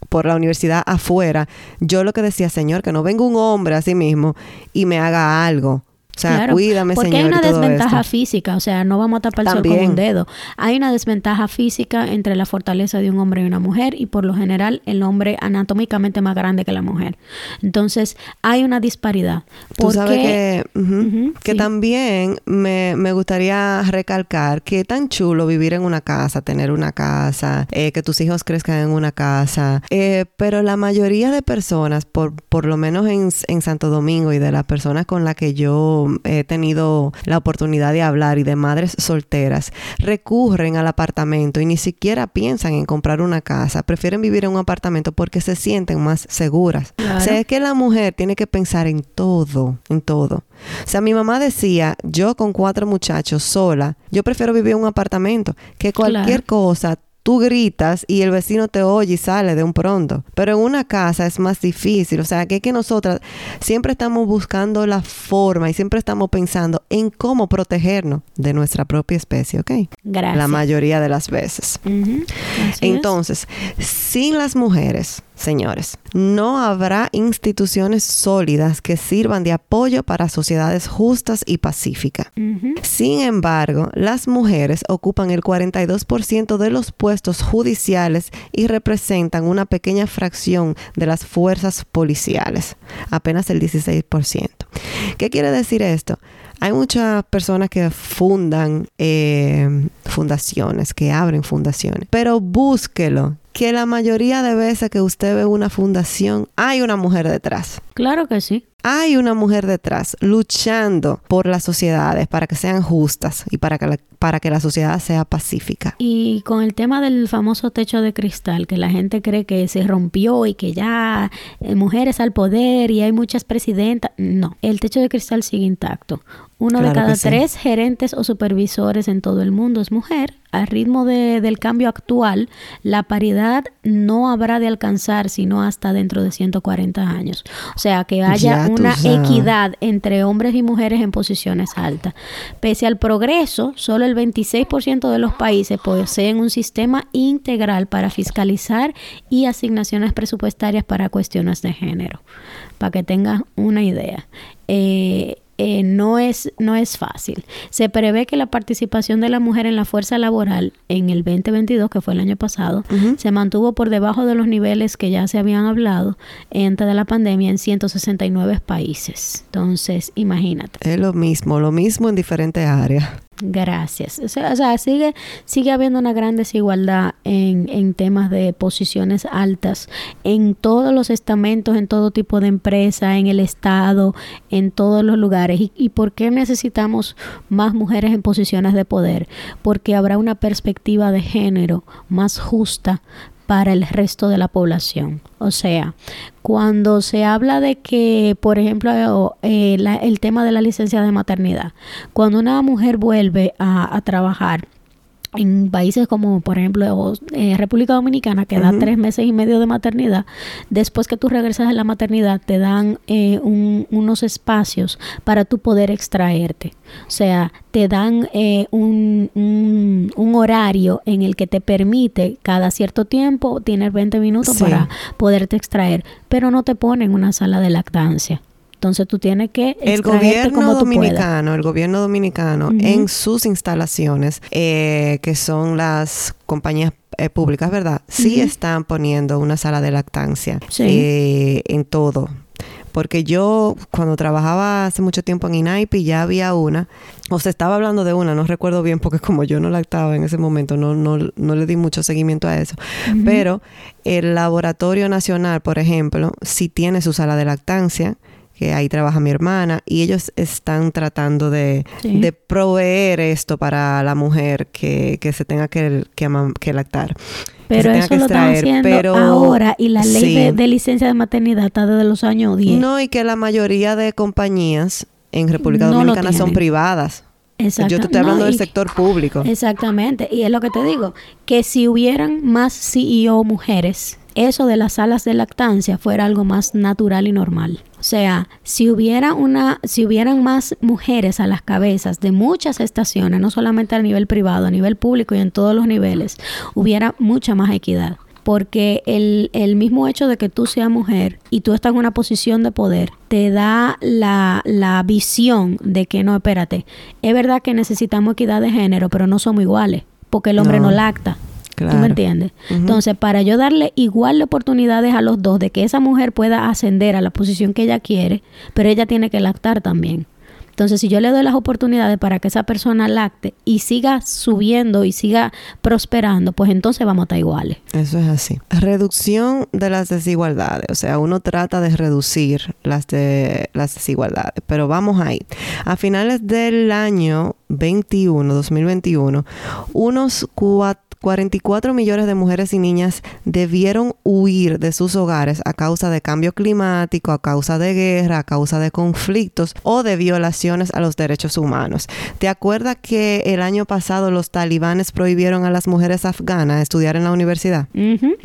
por la universidad afuera, yo lo que decía, Señor, que no venga un hombre a sí mismo y me haga algo. O sea, cuídame, porque Señor. hay una desventaja esto. física, o sea, no vamos a tapar el sol con un dedo. Hay una desventaja física entre la fortaleza de un hombre y una mujer y por lo general el hombre anatómicamente más grande que la mujer. Entonces, hay una disparidad. Tú sabes que, que sí. también me, me gustaría recalcar que es tan chulo vivir en una casa, tener una casa, eh, que tus hijos crezcan en una casa, eh, pero la mayoría de personas, por, por lo menos en, en Santo Domingo y de las personas con las que yo he tenido la oportunidad de hablar y de madres solteras, recurren al apartamento y ni siquiera piensan en comprar una casa, prefieren vivir en un apartamento porque se sienten más seguras. Claro. O sea, es que la mujer tiene que pensar en todo, en todo. O sea, mi mamá decía, yo con cuatro muchachos sola, yo prefiero vivir en un apartamento, que cualquier cosa tú gritas y el vecino te oye y sale de un pronto. Pero en una casa es más difícil. O sea, que es que nosotras siempre estamos buscando la forma y siempre estamos pensando en cómo protegernos de nuestra propia especie, ¿ok? Gracias. La mayoría de las veces. Es. Entonces, sin las mujeres, señores, no habrá instituciones sólidas que sirvan de apoyo para sociedades justas y pacíficas. Sin embargo, las mujeres ocupan el 42% de los puestos judiciales y representan una pequeña fracción de las fuerzas policiales, apenas el 16%. ¿Qué quiere decir esto? Hay muchas personas que fundan eh, fundaciones, que abren fundaciones, pero búsquelo, que la mayoría de veces que usted ve una fundación, hay una mujer detrás. Claro que sí. Hay una mujer detrás luchando por las sociedades para que sean justas y para que la, para que la sociedad sea pacífica. Y con el tema del famoso techo de cristal, que la gente cree que se rompió y que ya eh, mujeres al poder y hay muchas presidentas. No, el techo de cristal sigue intacto. Uno de cada sí. tres gerentes o supervisores en todo el mundo es mujer. Al ritmo de- del cambio actual, la paridad no habrá de alcanzar sino hasta dentro de 140 años. O sea, que haya Ya una sabes. equidad entre hombres y mujeres en posiciones altas. Pese al progreso, solo el 26% de los países poseen un sistema integral para fiscalizar y asignaciones presupuestarias para cuestiones de género. Para que tengas una idea. Eh, eh, no, es, no es fácil. Se prevé que la participación de la mujer en la fuerza laboral en el 2022, que fue el año pasado, se mantuvo por debajo de los niveles que ya se habían hablado antes de la pandemia en 169 países. Entonces, imagínate. Es lo mismo, lo mismo en diferentes áreas. Gracias. O sea, sigue, sigue habiendo una gran desigualdad en, en temas de posiciones altas, en todos los estamentos, en todo tipo de empresa, en el Estado, en todos los lugares. ¿Y, y por qué necesitamos más mujeres en posiciones de poder? Porque habrá una perspectiva de género más justa para el resto de la población. O sea, cuando se habla de que, por ejemplo, eh, la- el tema de la licencia de maternidad, cuando una mujer vuelve a, a trabajar en países como, por ejemplo, eh, República Dominicana, que da Ujú. tres meses y medio de maternidad, después que tú regresas de la maternidad, te dan eh, un- unos espacios para tú poder extraerte. O sea, te dan eh, un, un- un horario en el que te permite cada cierto tiempo, tienes 20 minutos Sí. para poderte extraer, pero no te ponen una sala de lactancia. Entonces tú tienes que El gobierno como tú dominicano, el gobierno dominicano en sus instalaciones, eh, que son las compañías eh, públicas, ¿verdad? Sí están poniendo una sala de lactancia Sí. eh, en todo. Porque yo, cuando trabajaba hace mucho tiempo en INAIPI, ya había una, o se estaba hablando de una, no recuerdo bien, porque como yo no lactaba en ese momento, no, no, no le di mucho seguimiento a eso. Pero el Laboratorio Nacional, por ejemplo, sí tiene su sala de lactancia, que ahí trabaja mi hermana, y ellos están tratando de, Sí. de proveer esto para la mujer que, que se tenga que, que, que lactar. Pero eso que lo están extraer, haciendo pero- ahora y la ley sí. de, de licencia de maternidad está desde los años 10. No, y que la mayoría de compañías en República No Dominicana son privadas. Exacto. Yo te estoy No, hablando del sector público. Exactamente. Y es lo que te digo, que si hubieran más CEO mujeres, eso de las salas de lactancia fuera algo más natural y normal. O sea, si hubiera una, si hubieran más mujeres a las cabezas de muchas estaciones, no solamente a nivel privado, a nivel público y en todos los niveles, hubiera mucha más equidad. porque el, el, mismo hecho de que tú seas mujer y tú estás en una posición de poder te da la, la visión de que no, espérate, es verdad que necesitamos equidad de género, pero no somos iguales, porque el hombre no, lacta. ¿Tú me entiendes? Entonces, para yo darle igual de oportunidades a los dos de que esa mujer pueda ascender a la posición que ella quiere, pero ella tiene que lactar también. Entonces, si yo le doy las oportunidades para que esa persona lacte y siga subiendo y siga prosperando, pues entonces vamos a estar iguales. Eso es así. Reducción de las desigualdades. O sea, uno trata de reducir las, de, las desigualdades. Pero vamos ahí. A finales del año 21, 2021, unos cuatro 44 millones de mujeres y niñas debieron huir de sus hogares a causa de cambio climático, a causa de guerra, a causa de conflictos o de violaciones a los derechos humanos. ¿Te acuerdas que el año pasado los talibanes prohibieron a las mujeres afganas estudiar en la universidad?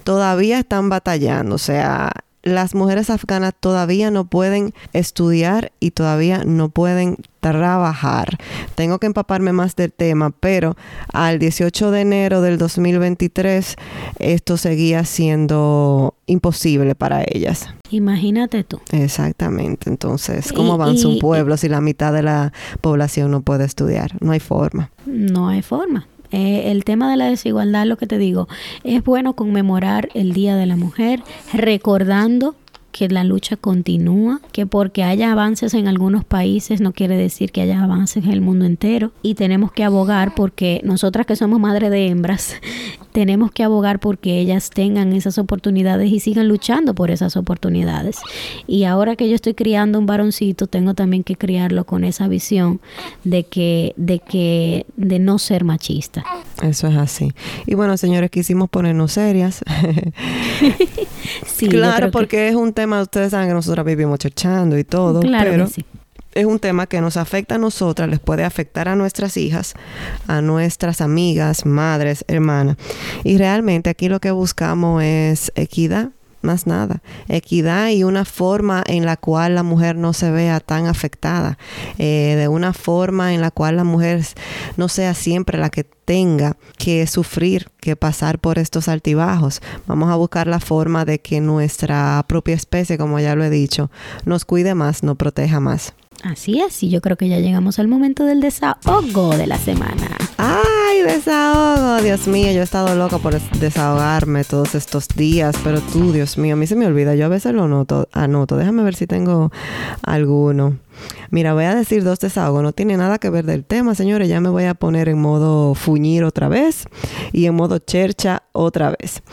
Todavía están batallando, o sea, las mujeres afganas todavía no pueden estudiar y todavía no pueden trabajar. Tengo que empaparme más del tema, pero al 18 de enero del 2023 esto seguía siendo imposible para ellas. Imagínate tú. Exactamente. Entonces, ¿cómo avanza un pueblo si la mitad de la población no puede estudiar? No hay forma. No hay forma. Eh, el tema de la desigualdad, lo que te digo, es bueno conmemorar el Día de la Mujer, recordando que la lucha continúa, que porque haya avances en algunos países no quiere decir que haya avances en el mundo entero y tenemos que abogar porque nosotras que somos madre de hembras, tenemos que abogar porque ellas tengan esas oportunidades y sigan luchando por esas oportunidades. Y ahora que yo estoy criando un varoncito, tengo también que criarlo con esa visión de que de que de no ser machista. Eso es así. Y bueno, señores, quisimos ponernos serias. sí, claro, porque es un tema ustedes saben que nosotros vivimos chechando y todo, pero es un tema que nos afecta a nosotras, les puede afectar a nuestras hijas, a nuestras amigas, madres, hermanas. Y realmente aquí lo que buscamos es equidad, más nada. Equidad y una forma en la cual la mujer no se vea tan afectada, eh, de una forma en la cual la mujer no sea siempre la que tenga que sufrir, que pasar por estos altibajos. Vamos a buscar la forma de que nuestra propia especie, como ya lo he dicho, nos cuide más, nos proteja más. Así es, y yo creo que ya llegamos al momento del desahogo de la semana. ¡Ay, desahogo! Dios mío, yo he estado loca por desahogarme todos estos días, pero tú, Dios mío, a mí se me olvida. Yo a veces lo noto, anoto. Déjame ver si tengo alguno. Mira, voy a decir dos desahogos. No tiene nada que ver del tema, señores. Ya me voy a poner en modo fuñir otra vez y en modo chercha otra vez.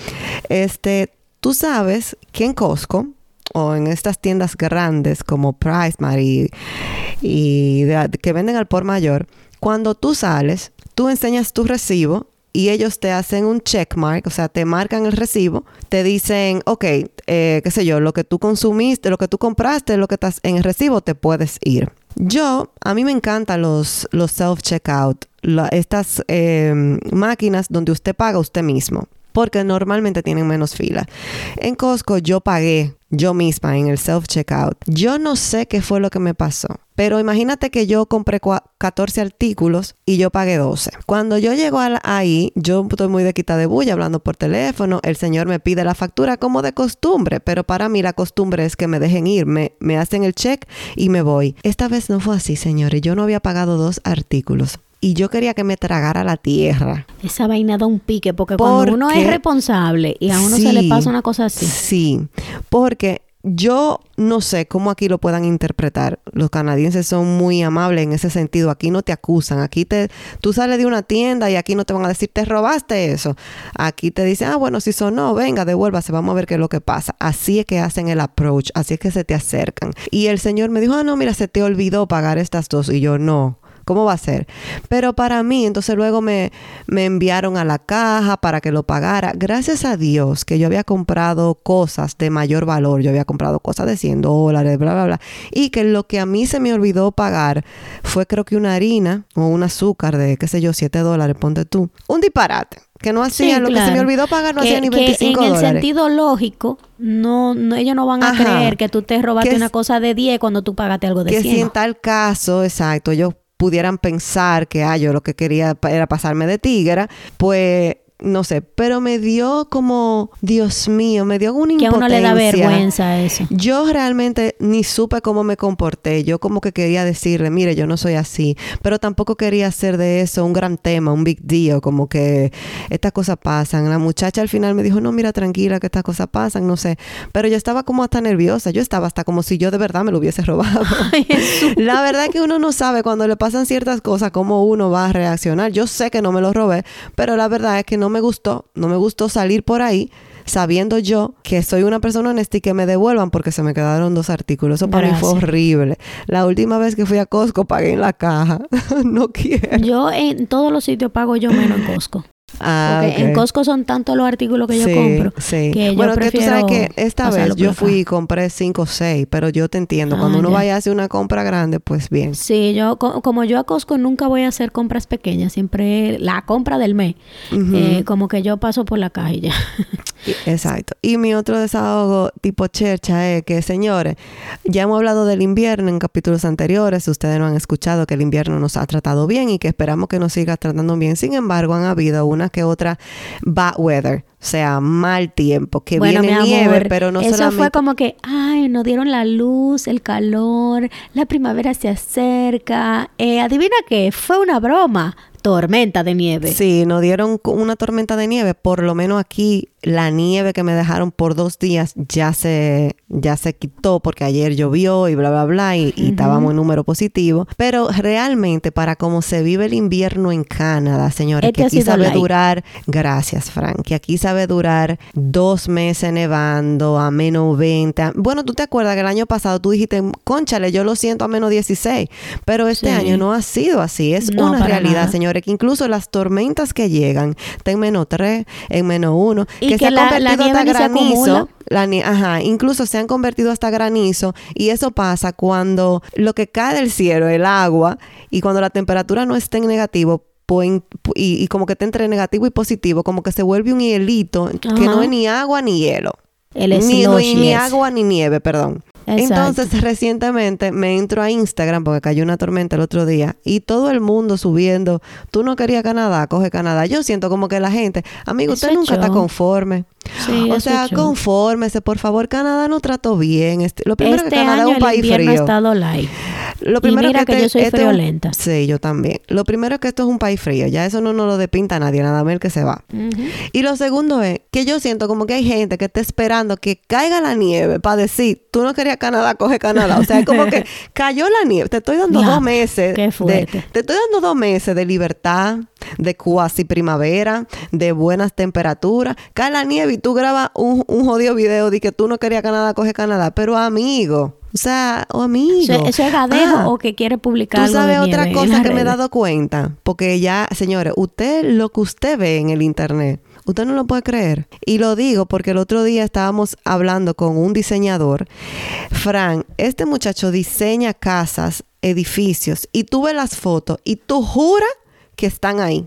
Este, tú sabes que en Costco o en estas tiendas grandes como Price y, y que venden al por mayor, cuando tú sales, tú enseñas tu recibo y ellos te hacen un checkmark, o sea, te marcan el recibo, te dicen, ok, eh, qué sé yo, lo que tú consumiste, lo que tú compraste, lo que estás en el recibo, te puedes ir. Yo, a mí me encantan los, los self-checkout, estas eh, máquinas donde usted paga usted mismo porque normalmente tienen menos fila. En Costco yo pagué yo misma en el self-checkout. Yo no sé qué fue lo que me pasó. Pero imagínate que yo compré 14 artículos y yo pagué 12. Cuando yo llego ahí, yo estoy muy de quita de bulla hablando por teléfono. El señor me pide la factura como de costumbre, pero para mí la costumbre es que me dejen ir, me, me hacen el check y me voy. Esta vez no fue así, señores. Yo no había pagado dos artículos y yo quería que me tragara la tierra. Esa vaina da un pique, porque, cuando uno es responsable y a uno se le pasa una cosa así. Sí, porque yo no sé cómo aquí lo puedan interpretar. Los canadienses son muy amables en ese sentido. Aquí no te acusan. Aquí te, tú sales de una tienda y aquí no te van a decir, te robaste eso. Aquí te dicen, ah, bueno, si sonó, venga, devuélvase, vamos a ver qué es lo que pasa. Así es que hacen el approach, así es que se te acercan. Y el señor me dijo, ah, no, mira, se te olvidó pagar estas dos. Y yo, no. ¿Cómo va a ser? Pero para mí, entonces luego me, me enviaron a la caja para que lo pagara. Gracias a Dios que yo había comprado cosas de mayor valor. Yo había comprado cosas de 100 dólares, bla, bla, bla. Y que lo que a mí se me olvidó pagar fue creo que una harina o un azúcar de, qué sé yo, 7 dólares, ponte tú. Un disparate que no hacía lo que se me olvidó pagar no hacía ni 25 que en el sentido lógico no, no ellos no van a creer que tú te robaste una cosa de 10 cuando tú pagaste algo de que 100 que si en tal caso exacto ellos pudieran pensar que ah, yo lo que quería era pasarme de tigra, pues no sé, pero me dio como, Dios mío, me dio una impotencia. Que a uno le da vergüenza eso. Yo realmente ni supe cómo me comporté. Yo como que quería decirle, mire, yo no soy así, pero tampoco quería hacer de eso un gran tema, un big deal, como que estas cosas pasan. La muchacha al final me dijo, no, mira, tranquila, que estas cosas pasan, no sé. Pero yo estaba como hasta nerviosa. Yo estaba hasta como si yo de verdad me lo hubiese robado. la verdad es que uno no sabe cuando le pasan ciertas cosas cómo uno va a reaccionar. Yo sé que no me lo robé, pero la verdad es que no me gustó, no me gustó salir por ahí sabiendo yo que soy una persona honesta y que me devuelvan porque se me quedaron dos artículos. Eso para mí fue horrible. La última vez que fui a Costco pagué en la caja. no quiero. Yo en todos los sitios pago yo menos en Costco. Ah, en Costco son tantos los artículos que yo compro. Sí. Que bueno, que tú sabes que esta vez yo fui y compré 5 o 6, pero yo te entiendo. Cuando ah, uno vaya a hacer una compra grande, pues bien. Sí, yo como yo a Costco nunca voy a hacer compras pequeñas, siempre la compra del mes. Eh, como que yo paso por la caja y ya. Exacto. Y mi otro desahogo tipo chercha es que, señores, ya hemos hablado del invierno en capítulos anteriores. Ustedes no han escuchado que el invierno nos ha tratado bien y que esperamos que nos siga tratando bien. Sin embargo, han habido una que otra bad weather. O sea, mal tiempo, que viene nieve, pero no eso fue como que, ay, nos dieron la luz, el calor, la primavera se acerca. Eh, adivina qué, fue una broma tormenta de nieve. Sí, nos dieron una tormenta de nieve. Por lo menos aquí la nieve que me dejaron por dos días ya se, ya se quitó porque ayer llovió y bla, bla, bla y, estábamos en número positivo. Pero realmente para cómo se vive el invierno en Canadá, señores, que aquí sabe durar, gracias Frank, que aquí sabe durar dos meses nevando a menos 20. Bueno, tú te acuerdas que el año pasado tú dijiste, conchale, yo lo siento a menos 16, pero este año no ha sido así. Es una realidad, señores, que incluso las tormentas que llegan en menos 3, en menos 1, que, se la, la nieve hasta granizo. ajá, incluso se han convertido hasta granizo y eso pasa cuando lo que cae del cielo, el agua, y cuando la temperatura no está en negativo, y, como que está entre negativo y positivo, como que se vuelve un hielito que no es ni agua ni hielo. ni, ni agua ni nieve, perdón. Entonces, recientemente me entro a Instagram porque cayó una tormenta el otro día y todo el mundo subiendo, tú no querías Canadá, coge Canadá. Yo siento como que la gente, amigo, usted nunca está conforme. o sea, confórmese, por favor, Canadá no trató bien. Este, lo primero que este Canadá es un país frío. Ha estado light. Lo primero y mira que, yo soy este friolenta. sí, yo también. Lo primero es que esto es un país frío. Ya eso no nos lo depinta nadie, nada más el que se va. Y lo segundo es que yo siento como que hay gente que está esperando que caiga la nieve para decir, tú no querías Canadá, coge Canadá. O sea, es como que cayó la nieve. Te estoy dando dos meses. Qué de, te estoy dando dos meses de libertad, de cuasi primavera, de buenas temperaturas. Cae la nieve y tú grabas un, un jodido video de que tú no querías Canadá, coge Canadá. Pero amigo, o sea, o amigo. ¿Eso, es ah, o que quiere publicar Tú sabes otra cosa que me he dado cuenta. Porque ya, señores, usted, lo que usted ve en el internet, usted no lo puede creer. Y lo digo porque el otro día estábamos hablando con un diseñador. Fran, este muchacho diseña casas, edificios, y tú ves las fotos y tú juras que están ahí.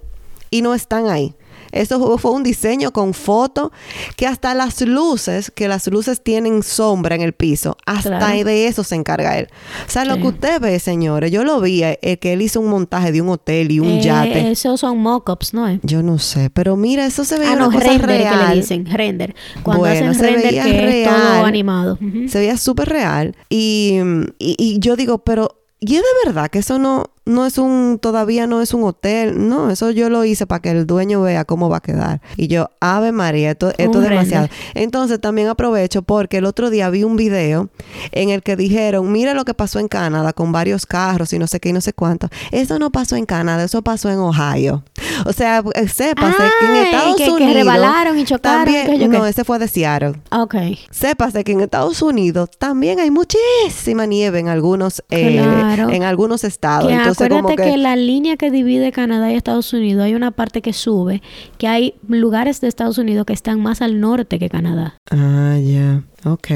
Y no están ahí. Eso fue un diseño con foto que hasta las luces, que las luces tienen sombra en el piso, hasta de eso se encarga él. O sea, lo que usted ve, señores, yo lo vi, eh, que él hizo un montaje de un hotel y un eh, yate. Esos son mock-ups, ¿no? Yo no sé, pero mira, eso se veía ah, no, render, Que le dicen, render. Cuando hacen render que es todo animado. Se veía súper real. y, y yo digo, pero y es de verdad que eso no, no es un, todavía no es un hotel. No, eso yo lo hice para que el dueño vea cómo va a quedar. Y yo, Ave María, esto, esto es demasiado. Entonces también aprovecho porque el otro día vi un video en el que dijeron, mira lo que pasó en Canadá con varios carros y no sé qué y no sé cuánto. Eso no pasó en Canadá, eso pasó en Ohio. O sea, eh, sépase que en Estados que, Unidos. Que rebalaron y chocaron. También, no, ese fue de Seattle. Ok. Sépase que en Estados Unidos también hay muchísima nieve en algunos, eh, en algunos estados. Entonces, acuérdate que... la línea que divide Canadá y Estados Unidos hay una parte que sube, que hay lugares de Estados Unidos que están más al norte que Canadá. Ah, ya. Ok.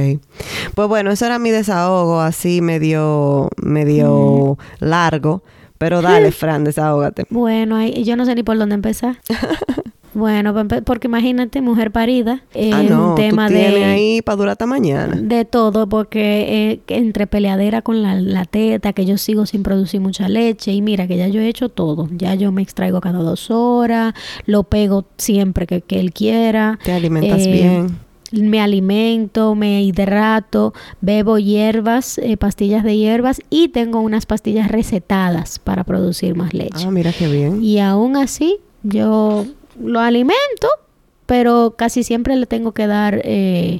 Pues bueno, eso era mi desahogo, así medio, medio largo. Pero dale, Fran, desahógate. Bueno, yo no sé ni por dónde empezar. Bueno, porque imagínate, mujer parida, eh, ah, no, un tema tú de ahí para durar hasta mañana. De todo, porque eh, entre peleadera con la, teta, que yo sigo sin producir mucha leche, y mira que ya yo he hecho todo, ya yo me extraigo cada dos horas, lo pego siempre que, él quiera. Te alimentas eh, bien me alimento, me hidrato, bebo hierbas, eh, pastillas de hierbas y tengo unas pastillas recetadas para producir más leche. Ah, mira qué bien. Y aún así, yo lo alimento, pero casi siempre le tengo que dar eh,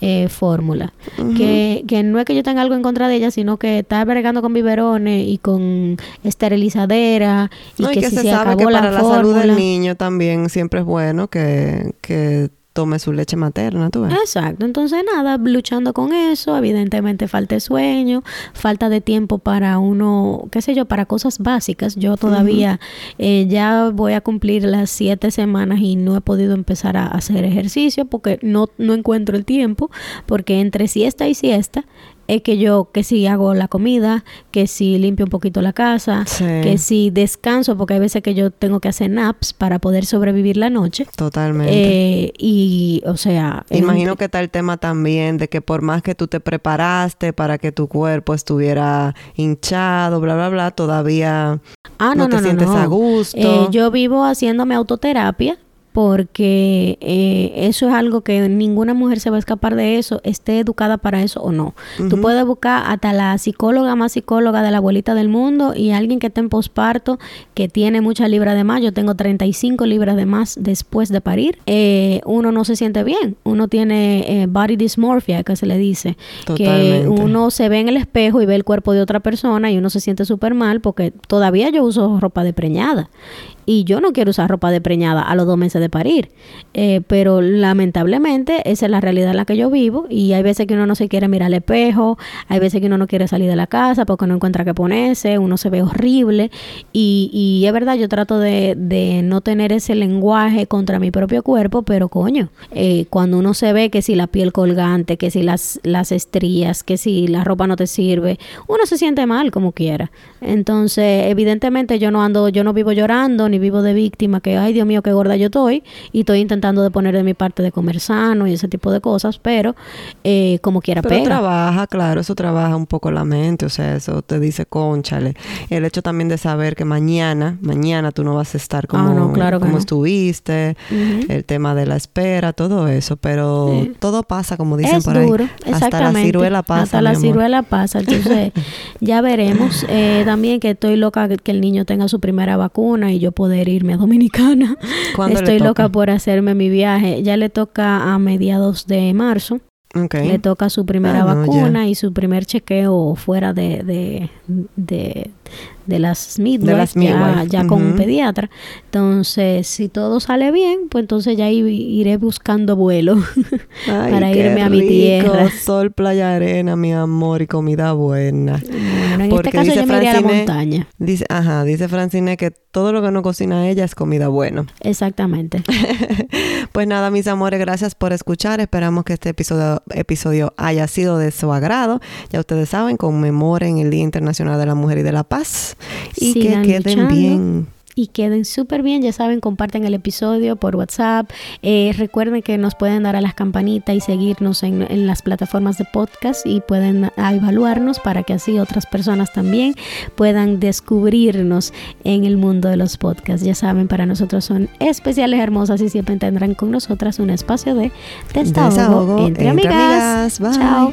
eh, fórmula. que, que, no es que yo tenga algo en contra de ella, sino que está bregando con biberones y con esterilizadera. Y que, si se, sabe que para la, salud del niño también siempre es bueno que, que tome su leche materna, tú ves. Exacto, entonces nada, luchando con eso, evidentemente falta de sueño, falta de tiempo para uno, qué sé yo, para cosas básicas. Yo todavía eh, ya voy a cumplir las siete semanas y no he podido empezar a hacer ejercicio porque no, no encuentro el tiempo, porque entre siesta y siesta es que yo, que si hago la comida, que si limpio un poquito la casa, que si descanso, porque hay veces que yo tengo que hacer naps para poder sobrevivir la noche. Totalmente. Eh, y, o sea... Imagino que está el tema también de que por más que tú te preparaste para que tu cuerpo estuviera hinchado, bla, bla, bla, todavía ah, no, te sientes a gusto. Eh, yo vivo haciéndome autoterapia porque eh, eso es algo que ninguna mujer se va a escapar de eso, esté educada para eso o no. Tú puedes buscar hasta la psicóloga más psicóloga de la abuelita del mundo y alguien que esté en posparto, que tiene mucha libra de más, yo tengo 35 libras de más después de parir, eh, uno no se siente bien, uno tiene eh, body dysmorphia, que se le dice, que uno se ve en el espejo y ve el cuerpo de otra persona y uno se siente súper mal porque todavía yo uso ropa de preñada y yo no quiero usar ropa de preñada a los dos meses de parir. Eh, pero lamentablemente esa es la realidad en la que yo vivo y hay veces que uno no se quiere mirar al espejo, hay veces que uno no quiere salir de la casa porque no encuentra qué ponerse, uno se ve horrible y, y es verdad, yo trato de, de, no tener ese lenguaje contra mi propio cuerpo, pero coño, eh, cuando uno se ve que si la piel colgante, que si las, las estrías, que si la ropa no te sirve, uno se siente mal como quiera. Entonces, evidentemente yo no ando, yo no vivo llorando ni vivo de víctima, que ay Dios mío, qué gorda yo estoy, y estoy intentando de poner de mi parte de comer sano y ese tipo de cosas, pero eh, como quiera pero trabaja, claro, eso trabaja un poco la mente, o sea, eso te dice, conchale. El hecho también de saber que mañana, mañana tú no vas a estar como, ah, como estuviste, el tema de la espera, todo eso, pero todo pasa, como dicen por ahí. Hasta la ciruela pasa. Hasta la ciruela pasa, entonces ya veremos. Eh, también que estoy loca que el niño tenga su primera vacuna y yo poder irme a Dominicana. Estoy loca por hacerme mi viaje. Ya le toca a mediados de marzo. Le toca su primera ah, vacuna y su primer chequeo fuera de, de, de, de las midwives, ya, con un pediatra. Entonces, si todo sale bien, pues entonces ya iré buscando vuelo para irme a mi tierra. Sol, playa, arena, mi amor y comida buena. en este caso yo me iré a la montaña. Dice, ajá, dice Francine que todo lo que no cocina ella es comida buena. Exactamente. pues nada, mis amores, gracias por escuchar. Esperamos que este episodio, episodio haya sido de su agrado. Ya ustedes saben, conmemoren el Día Internacional de la Mujer y de la Paz y que queden bien y queden súper bien. Ya saben, comparten el episodio por WhatsApp. Eh, recuerden que nos pueden dar a las campanitas y seguirnos en, en, las plataformas de podcast y pueden evaluarnos para que así otras personas también puedan descubrirnos en el mundo de los podcasts. Ya saben, para nosotros son especiales, hermosas y siempre tendrán con nosotras un espacio de desahogo, entre, amigas. Chao.